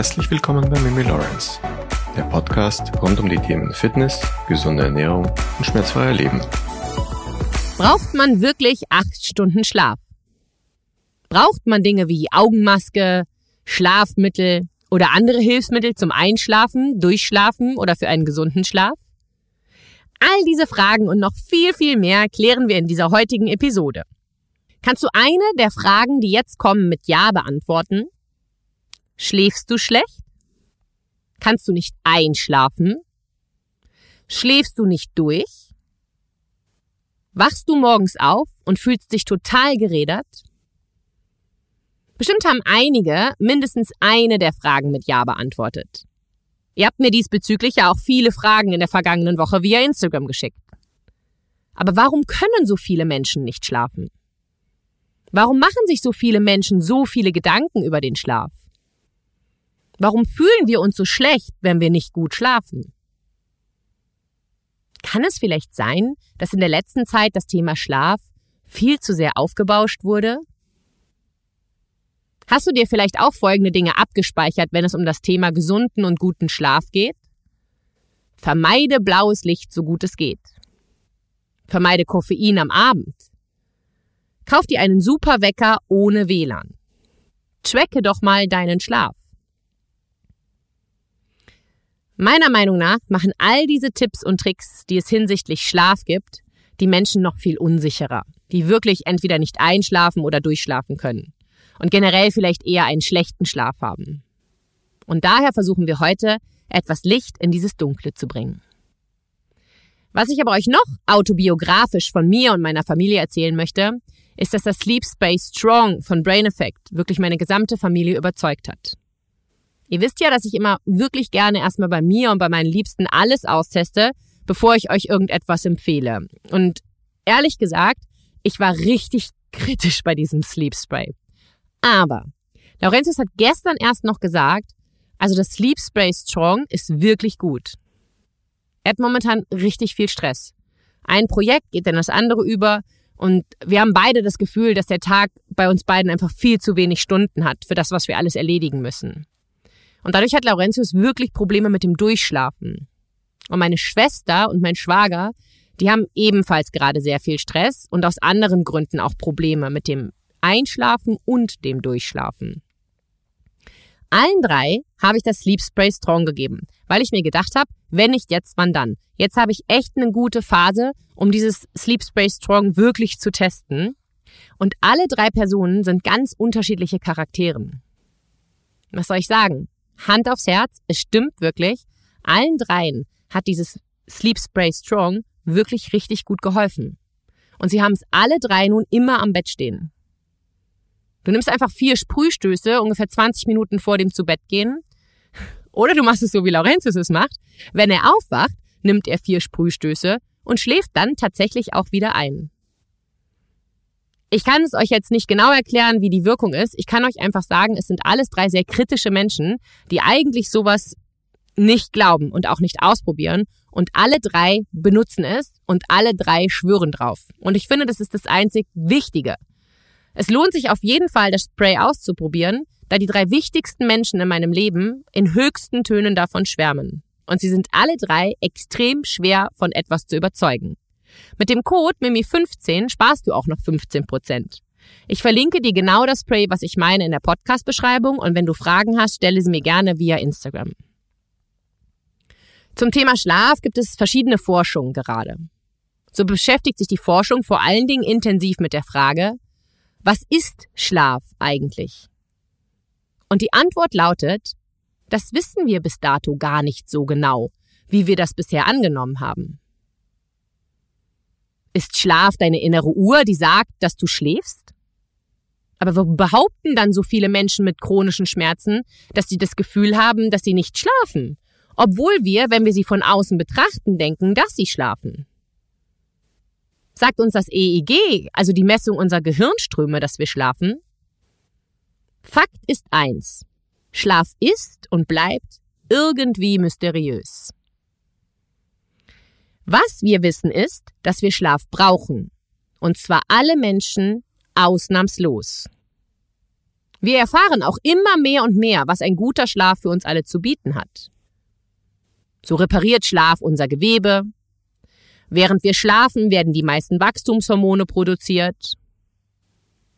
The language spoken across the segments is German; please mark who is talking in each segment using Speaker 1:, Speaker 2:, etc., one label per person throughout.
Speaker 1: Herzlich willkommen bei Mimi Lawrence, der Podcast rund um die Themen Fitness, gesunde Ernährung und schmerzfreier Leben.
Speaker 2: Braucht man wirklich acht Stunden Schlaf? Braucht man Dinge wie Augenmaske, Schlafmittel oder andere Hilfsmittel zum Einschlafen, Durchschlafen oder für einen gesunden Schlaf? All diese Fragen und noch viel, viel mehr klären wir in dieser heutigen Episode. Kannst du eine der Fragen, die jetzt kommen, mit Ja beantworten? Schläfst du schlecht? Kannst du nicht einschlafen? Schläfst du nicht durch? Wachst du morgens auf und fühlst dich total gerädert? Bestimmt haben einige mindestens eine der Fragen mit Ja beantwortet. Ihr habt mir diesbezüglich ja auch viele Fragen in der vergangenen Woche via Instagram geschickt. Aber warum können so viele Menschen nicht schlafen? Warum machen sich so viele Menschen so viele Gedanken über den Schlaf? Warum fühlen wir uns so schlecht, wenn wir nicht gut schlafen? Kann es vielleicht sein, dass in der letzten Zeit das Thema Schlaf viel zu sehr aufgebauscht wurde? Hast du dir vielleicht auch folgende Dinge abgespeichert, wenn es um das Thema gesunden und guten Schlaf geht? Vermeide blaues Licht so gut es geht. Vermeide Koffein am Abend. Kauf dir einen super Wecker ohne WLAN. Tracke doch mal deinen Schlaf. Meiner Meinung nach machen all diese Tipps und Tricks, die es hinsichtlich Schlaf gibt, die Menschen noch viel unsicherer, die wirklich entweder nicht einschlafen oder durchschlafen können und generell vielleicht eher einen schlechten Schlaf haben. Und daher versuchen wir heute, etwas Licht in dieses Dunkle zu bringen. Was ich aber euch noch autobiografisch von mir und meiner Familie erzählen möchte, ist, dass das Sleep Space Strong von Brain Effect wirklich meine gesamte Familie überzeugt hat. Ihr wisst ja, dass ich immer wirklich gerne erstmal bei mir und bei meinen Liebsten alles austeste, bevor ich euch irgendetwas empfehle. Und ehrlich gesagt, ich war richtig kritisch bei diesem Sleep Spray. Aber Laurentius hat gestern erst noch gesagt, also das Sleep Spray Strong ist wirklich gut. Er hat momentan richtig viel Stress. Ein Projekt geht in das andere über und wir haben beide das Gefühl, dass der Tag bei uns beiden einfach viel zu wenig Stunden hat für das, was wir alles erledigen müssen. Und dadurch hat Laurentius wirklich Probleme mit dem Durchschlafen. Und meine Schwester und mein Schwager, die haben ebenfalls gerade sehr viel Stress und aus anderen Gründen auch Probleme mit dem Einschlafen und dem Durchschlafen. Allen drei habe ich das Sleep Spray Strong gegeben, weil ich mir gedacht habe, wenn nicht jetzt, wann dann? Jetzt habe ich echt eine gute Phase, um dieses Sleep Spray Strong wirklich zu testen. Und alle drei Personen sind ganz unterschiedliche Charakteren. Was soll ich sagen? Hand aufs Herz, es stimmt wirklich. Allen dreien hat dieses Sleep Spray Strong wirklich richtig gut geholfen. Und sie haben es alle drei nun immer am Bett stehen. Du nimmst einfach vier Sprühstöße ungefähr 20 Minuten vor dem zu Bett gehen. Oder du machst es so, wie Laurentius es macht. Wenn er aufwacht, nimmt er vier Sprühstöße und schläft dann tatsächlich auch wieder ein. Ich kann es euch jetzt nicht genau erklären, wie die Wirkung ist. Ich kann euch einfach sagen, es sind alles drei sehr kritische Menschen, die eigentlich sowas nicht glauben und auch nicht ausprobieren. Und alle drei benutzen es und alle drei schwören drauf. Und ich finde, das ist das einzig Wichtige. Es lohnt sich auf jeden Fall, das Spray auszuprobieren, da die drei wichtigsten Menschen in meinem Leben in höchsten Tönen davon schwärmen. Und sie sind alle drei extrem schwer von etwas zu überzeugen. Mit dem Code MIMI15 sparst du auch noch 15%. Ich verlinke dir genau das Spray, was ich meine, in der Podcast-Beschreibung und wenn du Fragen hast, stelle sie mir gerne via Instagram. Zum Thema Schlaf gibt es verschiedene Forschungen gerade. So beschäftigt sich die Forschung vor allen Dingen intensiv mit der Frage, was ist Schlaf eigentlich? Und die Antwort lautet, das wissen wir bis dato gar nicht so genau, wie wir das bisher angenommen haben. Ist Schlaf deine innere Uhr, die sagt, dass du schläfst? Aber warum behaupten dann so viele Menschen mit chronischen Schmerzen, dass sie das Gefühl haben, dass sie nicht schlafen, obwohl wir, wenn wir sie von außen betrachten, denken, dass sie schlafen? Sagt uns das EEG, also die Messung unserer Gehirnströme, dass wir schlafen? Fakt ist eins. Schlaf ist und bleibt irgendwie mysteriös. Was wir wissen ist, dass wir Schlaf brauchen. Und zwar alle Menschen ausnahmslos. Wir erfahren auch immer mehr und mehr, was ein guter Schlaf für uns alle zu bieten hat. So repariert Schlaf unser Gewebe. Während wir schlafen, werden die meisten Wachstumshormone produziert.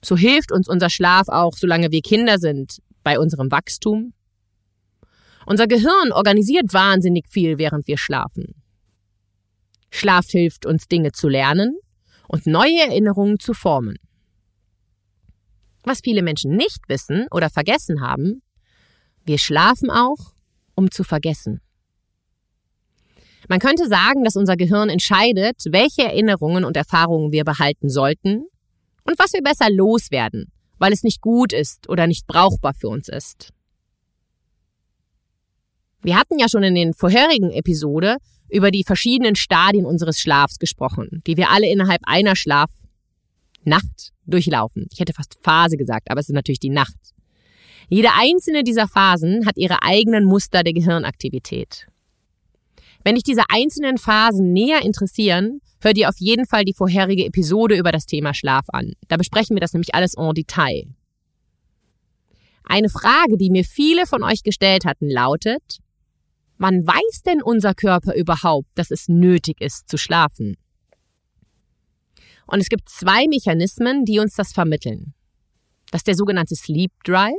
Speaker 2: So hilft uns unser Schlaf auch, solange wir Kinder sind, bei unserem Wachstum. Unser Gehirn organisiert wahnsinnig viel, während wir schlafen. Schlaf hilft uns, Dinge zu lernen und neue Erinnerungen zu formen. Was viele Menschen nicht wissen oder vergessen haben, wir schlafen auch, um zu vergessen. Man könnte sagen, dass unser Gehirn entscheidet, welche Erinnerungen und Erfahrungen wir behalten sollten und was wir besser loswerden, weil es nicht gut ist oder nicht brauchbar für uns ist. Wir hatten ja schon in den vorherigen Episode über die verschiedenen Stadien unseres Schlafs gesprochen, die wir alle innerhalb einer Schlafnacht durchlaufen. Ich hätte fast Phase gesagt, aber es ist natürlich die Nacht. Jede einzelne dieser Phasen hat ihre eigenen Muster der Gehirnaktivität. Wenn dich diese einzelnen Phasen näher interessieren, hör dir auf jeden Fall die vorherige Episode über das Thema Schlaf an. Da besprechen wir das nämlich alles en Detail. Eine Frage, die mir viele von euch gestellt hatten, lautet, wann weiß denn unser Körper überhaupt, dass es nötig ist zu schlafen? Und es gibt zwei Mechanismen, die uns das vermitteln. Das ist der sogenannte Sleep Drive.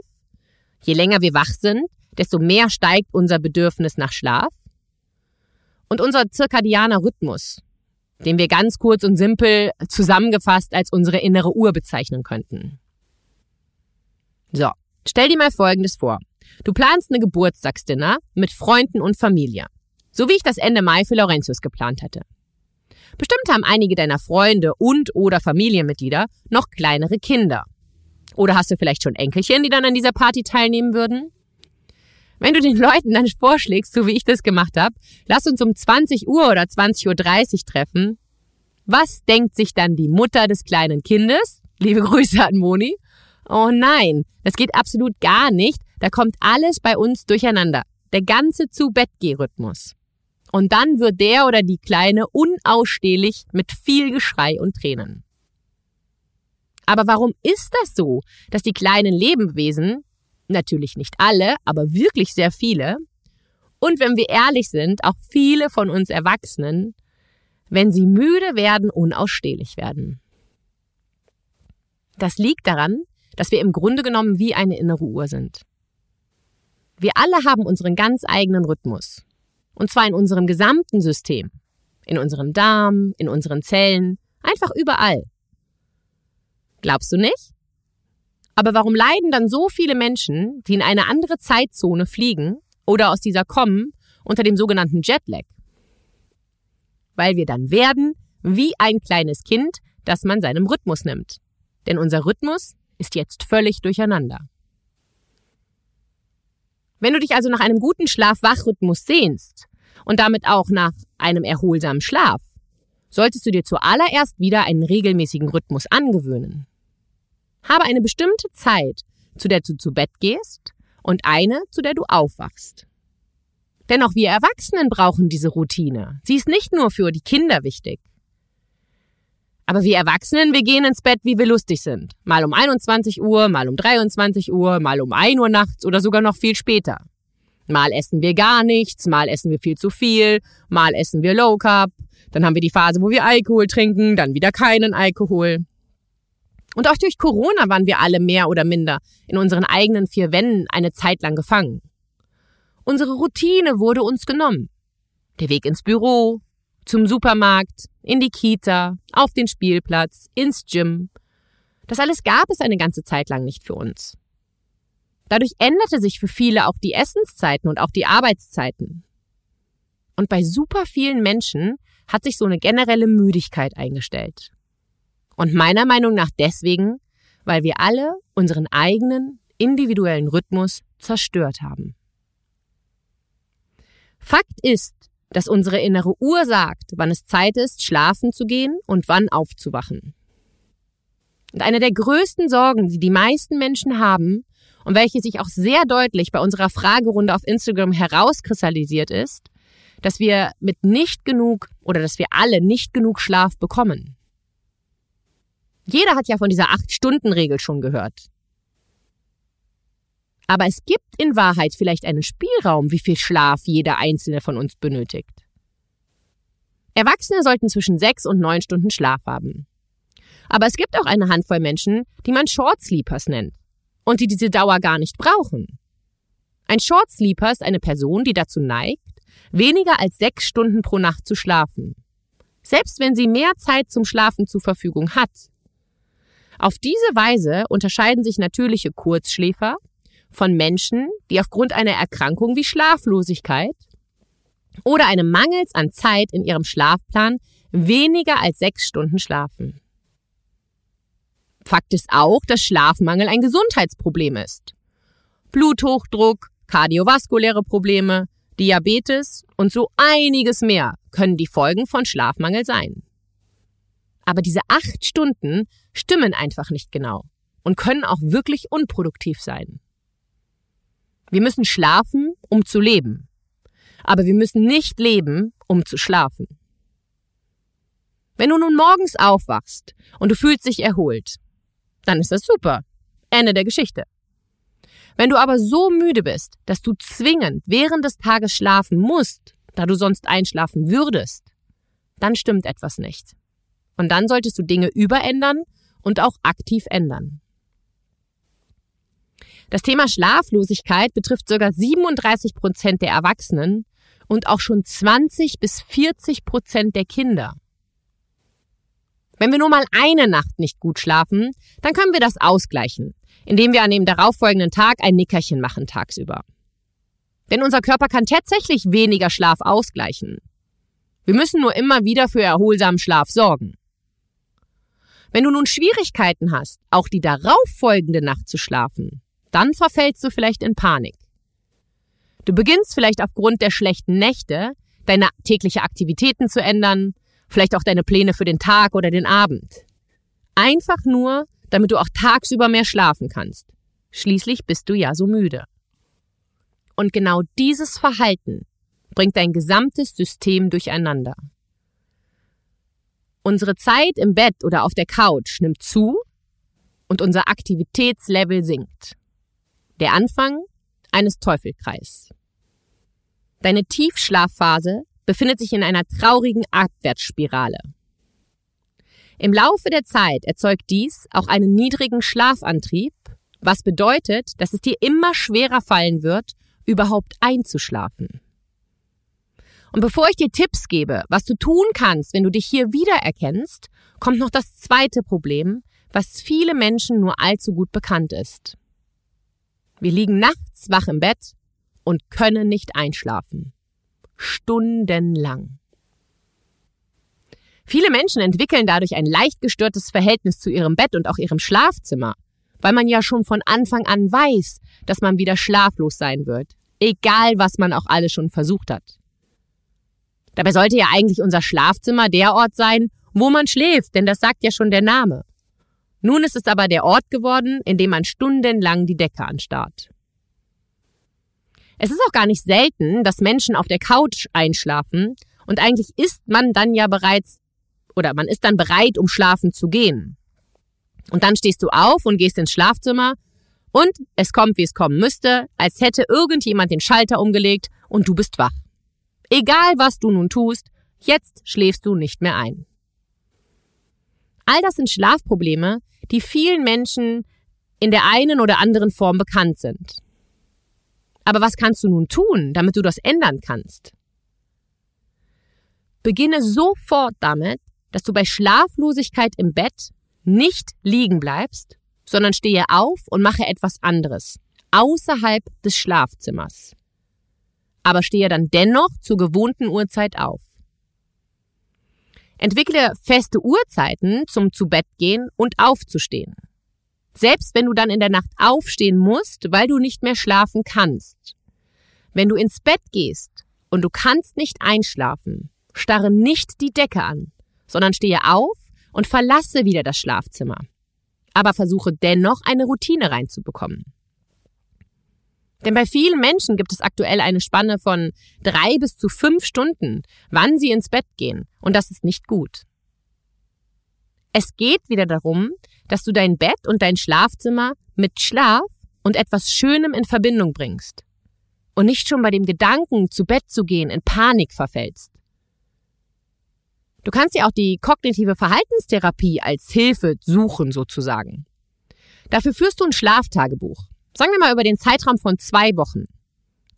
Speaker 2: Je länger wir wach sind, desto mehr steigt unser Bedürfnis nach Schlaf und unser zirkadianer Rhythmus, den wir ganz kurz und simpel zusammengefasst als unsere innere Uhr bezeichnen könnten. So, stell dir mal Folgendes vor. Du planst eine Geburtstagsdinner mit Freunden und Familie, so wie ich das Ende Mai für Laurentius geplant hatte. Bestimmt haben einige deiner Freunde und oder Familienmitglieder noch kleinere Kinder. Oder hast du vielleicht schon Enkelchen, die dann an dieser Party teilnehmen würden? Wenn du den Leuten dann vorschlägst, so wie ich das gemacht habe, lass uns um 20 Uhr oder 20.30 Uhr treffen, was denkt sich dann die Mutter des kleinen Kindes? Liebe Grüße an Moni. Oh nein, das geht absolut gar nicht. Da kommt alles bei uns durcheinander. Der ganze Zu-Bett-Geh-Rhythmus. Und dann wird der oder die Kleine unausstehlich mit viel Geschrei und Tränen. Aber warum ist das so, dass die kleinen Lebewesen Natürlich nicht alle, aber wirklich sehr viele. Und wenn wir ehrlich sind, auch viele von uns Erwachsenen, wenn sie müde werden, unausstehlich werden. Das liegt daran, dass wir im Grunde genommen wie eine innere Uhr sind. Wir alle haben unseren ganz eigenen Rhythmus. Und zwar in unserem gesamten System. In unserem Darm, in unseren Zellen, einfach überall. Glaubst du nicht? Aber warum leiden dann so viele Menschen, die in eine andere Zeitzone fliegen oder aus dieser kommen, unter dem sogenannten Jetlag? Weil wir dann werden wie ein kleines Kind, das man seinem Rhythmus nimmt. Denn unser Rhythmus ist jetzt völlig durcheinander. Wenn du dich also nach einem guten Schlaf-Wach-Rhythmus sehnst und damit auch nach einem erholsamen Schlaf, solltest du dir zuallererst wieder einen regelmäßigen Rhythmus angewöhnen. Habe eine bestimmte Zeit, zu der du zu Bett gehst und eine, zu der du aufwachst. Denn auch wir Erwachsenen brauchen diese Routine. Sie ist nicht nur für die Kinder wichtig. Aber wir Erwachsenen, wir gehen ins Bett, wie wir lustig sind. Mal um 21 Uhr, mal um 23 Uhr, mal um 1 Uhr nachts oder sogar noch viel später. Mal essen wir gar nichts, mal essen wir viel zu viel, mal essen wir Low Carb, dann haben wir die Phase, wo wir Alkohol trinken, dann wieder keinen Alkohol. Und auch durch Corona waren wir alle mehr oder minder in unseren eigenen vier Wänden eine Zeit lang gefangen. Unsere Routine wurde uns genommen. Der Weg ins Büro, zum Supermarkt, in die Kita, auf den Spielplatz, ins Gym. Das alles gab es eine ganze Zeit lang nicht für uns. Dadurch änderte sich für viele auch die Essenszeiten und auch die Arbeitszeiten. Und bei super vielen Menschen hat sich so eine generelle Müdigkeit eingestellt. Und meiner Meinung nach deswegen, weil wir alle unseren eigenen individuellen Rhythmus zerstört haben. Fakt ist, dass unsere innere Uhr sagt, wann es Zeit ist, schlafen zu gehen und wann aufzuwachen. Und eine der größten Sorgen, die die meisten Menschen haben und welche sich auch sehr deutlich bei unserer Fragerunde auf Instagram herauskristallisiert ist, dass wir mit nicht genug oder dass wir alle nicht genug Schlaf bekommen. Jeder hat ja von dieser Acht-Stunden-Regel schon gehört. Aber es gibt in Wahrheit vielleicht einen Spielraum, wie viel Schlaf jeder einzelne von uns benötigt. Erwachsene sollten zwischen sechs und neun Stunden Schlaf haben. Aber es gibt auch eine Handvoll Menschen, die man Short Sleepers nennt und die diese Dauer gar nicht brauchen. Ein Short Sleeper ist eine Person, die dazu neigt, weniger als sechs Stunden pro Nacht zu schlafen. Selbst wenn sie mehr Zeit zum Schlafen zur Verfügung hat. Auf diese Weise unterscheiden sich natürliche Kurzschläfer von Menschen, die aufgrund einer Erkrankung wie Schlaflosigkeit oder einem Mangels an Zeit in ihrem Schlafplan weniger als sechs Stunden schlafen. Fakt ist auch, dass Schlafmangel ein Gesundheitsproblem ist. Bluthochdruck, kardiovaskuläre Probleme, Diabetes und so einiges mehr können die Folgen von Schlafmangel sein. Aber diese acht Stunden stimmen einfach nicht genau und können auch wirklich unproduktiv sein. Wir müssen schlafen, um zu leben. Aber wir müssen nicht leben, um zu schlafen. Wenn du nun morgens aufwachst und du fühlst dich erholt, dann ist das super. Ende der Geschichte. Wenn du aber so müde bist, dass du zwingend während des Tages schlafen musst, da du sonst einschlafen würdest, dann stimmt etwas nicht. Und dann solltest du Dinge überändern und auch aktiv ändern. Das Thema Schlaflosigkeit betrifft sogar 37 Prozent der Erwachsenen und auch schon 20 bis 40 Prozent der Kinder. Wenn wir nur mal eine Nacht nicht gut schlafen, dann können wir das ausgleichen, indem wir an dem darauffolgenden Tag ein Nickerchen machen tagsüber. Denn unser Körper kann tatsächlich weniger Schlaf ausgleichen. Wir müssen nur immer wieder für erholsamen Schlaf sorgen. Wenn du nun Schwierigkeiten hast, auch die darauffolgende Nacht zu schlafen, dann verfällst du vielleicht in Panik. Du beginnst vielleicht aufgrund der schlechten Nächte deine tägliche Aktivitäten zu ändern, vielleicht auch deine Pläne für den Tag oder den Abend. Einfach nur, damit du auch tagsüber mehr schlafen kannst. Schließlich bist du ja so müde. Und genau dieses Verhalten bringt dein gesamtes System durcheinander. Unsere Zeit im Bett oder auf der Couch nimmt zu und unser Aktivitätslevel sinkt. Der Anfang eines Teufelkreis. Deine Tiefschlafphase befindet sich in einer traurigen Abwärtsspirale. Im Laufe der Zeit erzeugt dies auch einen niedrigen Schlafantrieb, was bedeutet, dass es dir immer schwerer fallen wird, überhaupt einzuschlafen. Und bevor ich dir Tipps gebe, was du tun kannst, wenn du dich hier wiedererkennst, kommt noch das zweite Problem, was viele Menschen nur allzu gut bekannt ist. Wir liegen nachts wach im Bett und können nicht einschlafen. Stundenlang. Viele Menschen entwickeln dadurch ein leicht gestörtes Verhältnis zu ihrem Bett und auch ihrem Schlafzimmer, weil man ja schon von Anfang an weiß, dass man wieder schlaflos sein wird, egal was man auch alles schon versucht hat. Dabei sollte ja eigentlich unser Schlafzimmer der Ort sein, wo man schläft, denn das sagt ja schon der Name. Nun ist es aber der Ort geworden, in dem man stundenlang die Decke anstarrt. Es ist auch gar nicht selten, dass Menschen auf der Couch einschlafen und eigentlich ist man dann ja bereits oder man ist dann bereit, um schlafen zu gehen. Und dann stehst du auf und gehst ins Schlafzimmer und es kommt, wie es kommen müsste, als hätte irgendjemand den Schalter umgelegt und du bist wach. Egal was du nun tust, jetzt schläfst du nicht mehr ein. All das sind Schlafprobleme, die vielen Menschen in der einen oder anderen Form bekannt sind. Aber was kannst du nun tun, damit du das ändern kannst? Beginne sofort damit, dass du bei Schlaflosigkeit im Bett nicht liegen bleibst, sondern stehe auf und mache etwas anderes, außerhalb des Schlafzimmers. Aber stehe dann dennoch zur gewohnten Uhrzeit auf. Entwickle feste Uhrzeiten zum Zubettgehen und Aufzustehen. Selbst wenn du dann in der Nacht aufstehen musst, weil du nicht mehr schlafen kannst. Wenn du ins Bett gehst und du kannst nicht einschlafen, starre nicht die Decke an, sondern stehe auf und verlasse wieder das Schlafzimmer. Aber versuche dennoch eine Routine reinzubekommen. Denn bei vielen Menschen gibt es aktuell eine Spanne von drei bis zu fünf Stunden, wann sie ins Bett gehen. Und das ist nicht gut. Es geht wieder darum, dass du dein Bett und dein Schlafzimmer mit Schlaf und etwas Schönem in Verbindung bringst und nicht schon bei dem Gedanken, zu Bett zu gehen, in Panik verfällst. Du kannst dir auch die kognitive Verhaltenstherapie als Hilfe suchen, sozusagen. Dafür führst du ein Schlaftagebuch. Sagen wir mal über den Zeitraum von zwei Wochen.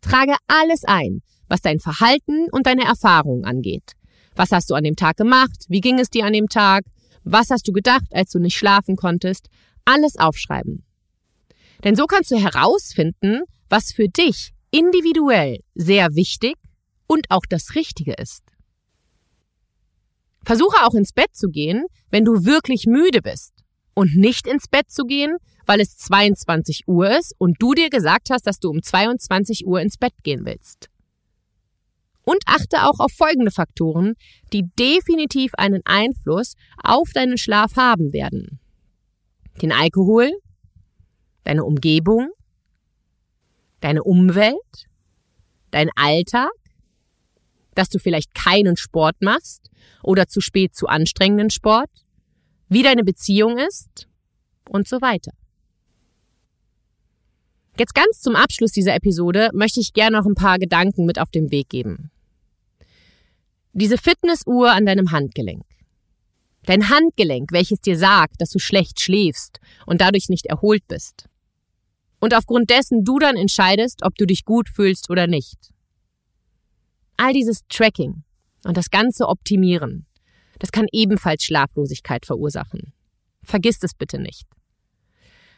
Speaker 2: Trage alles ein, was dein Verhalten und deine Erfahrungen angeht. Was hast du an dem Tag gemacht? Wie ging es dir an dem Tag? Was hast du gedacht, als du nicht schlafen konntest? Alles aufschreiben. Denn so kannst du herausfinden, was für dich individuell sehr wichtig und auch das Richtige ist. Versuche auch ins Bett zu gehen, wenn du wirklich müde bist und nicht ins Bett zu gehen, weil es 22 Uhr ist und du dir gesagt hast, dass du um 22 Uhr ins Bett gehen willst. Und achte auch auf folgende Faktoren, die definitiv einen Einfluss auf deinen Schlaf haben werden. Den Alkohol, deine Umgebung, deine Umwelt, dein Alltag, dass du vielleicht keinen Sport machst oder zu spät zu anstrengenden Sport, wie deine Beziehung ist und so weiter. Jetzt ganz zum Abschluss dieser Episode möchte ich gerne noch ein paar Gedanken mit auf den Weg geben. Diese Fitnessuhr an deinem Handgelenk. Dein Handgelenk, welches dir sagt, dass du schlecht schläfst und dadurch nicht erholt bist. Und aufgrund dessen du dann entscheidest, ob du dich gut fühlst oder nicht. All dieses Tracking und das ganze Optimieren, das kann ebenfalls Schlaflosigkeit verursachen. Vergiss es bitte nicht.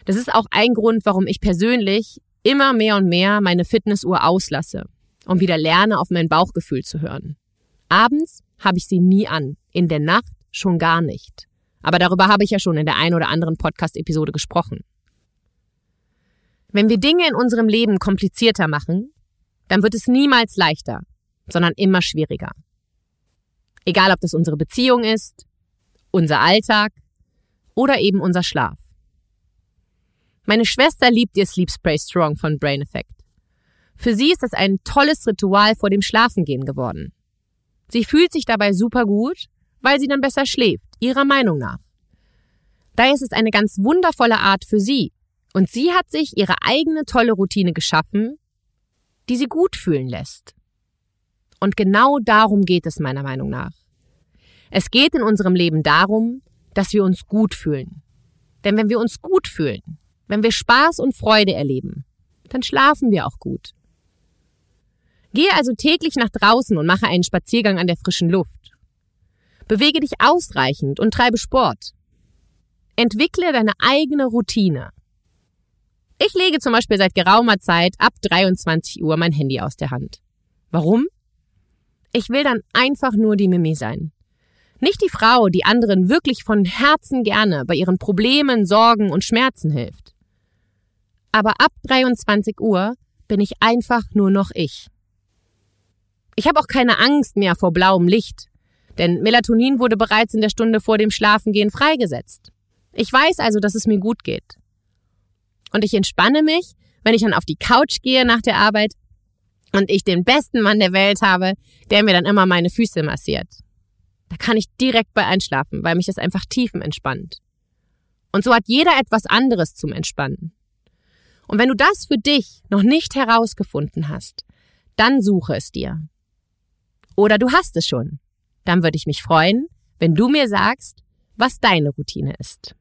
Speaker 2: Das ist auch ein Grund, warum ich persönlich immer mehr und mehr meine Fitnessuhr auslasse und wieder lerne, auf mein Bauchgefühl zu hören. Abends habe ich sie nie an, in der Nacht schon gar nicht. Aber darüber habe ich ja schon in der ein oder anderen Podcast-Episode gesprochen. Wenn wir Dinge in unserem Leben komplizierter machen, dann wird es niemals leichter, sondern immer schwieriger. Egal, ob das unsere Beziehung ist, unser Alltag oder eben unser Schlaf. Meine Schwester liebt ihr Sleep Spray Strong von Brain Effect. Für sie ist das ein tolles Ritual vor dem Schlafengehen geworden. Sie fühlt sich dabei super gut, weil sie dann besser schläft, ihrer Meinung nach. Daher ist es eine ganz wundervolle Art für sie. Und sie hat sich ihre eigene tolle Routine geschaffen, die sie gut fühlen lässt. Und genau darum geht es meiner Meinung nach. Es geht in unserem Leben darum, dass wir uns gut fühlen. Denn wenn wir uns gut fühlen, wenn wir Spaß und Freude erleben, dann schlafen wir auch gut. Gehe also täglich nach draußen und mache einen Spaziergang an der frischen Luft. Bewege dich ausreichend und treibe Sport. Entwickle deine eigene Routine. Ich lege zum Beispiel seit geraumer Zeit ab 23 Uhr mein Handy aus der Hand. Warum? Ich will dann einfach nur die Mimi sein. Nicht die Frau, die anderen wirklich von Herzen gerne bei ihren Problemen, Sorgen und Schmerzen hilft aber ab 23 Uhr bin ich einfach nur noch ich. Ich habe auch keine Angst mehr vor blauem Licht, denn Melatonin wurde bereits in der Stunde vor dem Schlafengehen freigesetzt. Ich weiß also, dass es mir gut geht. Und ich entspanne mich, wenn ich dann auf die Couch gehe nach der Arbeit und ich den besten Mann der Welt habe, der mir dann immer meine Füße massiert. Da kann ich direkt bei einschlafen, weil mich das einfach tiefen entspannt. Und so hat jeder etwas anderes zum Entspannen. Und wenn du das für dich noch nicht herausgefunden hast, dann suche es dir. Oder du hast es schon. Dann würde ich mich freuen, wenn du mir sagst, was deine Routine ist.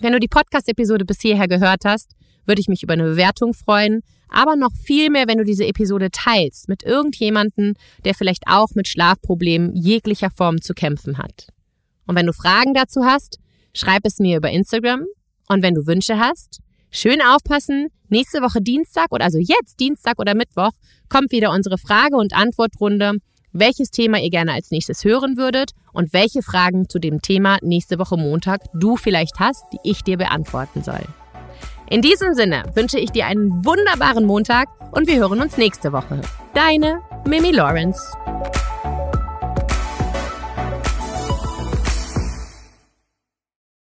Speaker 2: Wenn du die Podcast-Episode bis hierher gehört hast, würde ich mich über eine Bewertung freuen, aber noch viel mehr, wenn du diese Episode teilst mit irgendjemanden, der vielleicht auch mit Schlafproblemen jeglicher Form zu kämpfen hat. Und wenn du Fragen dazu hast, schreib es mir über Instagram. Und wenn du Wünsche hast, Schön aufpassen. Nächste Woche Dienstag oder also jetzt Dienstag oder Mittwoch kommt wieder unsere Frage- und Antwortrunde, welches Thema ihr gerne als nächstes hören würdet und welche Fragen zu dem Thema nächste Woche Montag du vielleicht hast, die ich dir beantworten soll. In diesem Sinne wünsche ich dir einen wunderbaren Montag und wir hören uns nächste Woche. Deine Mimi Lawrence.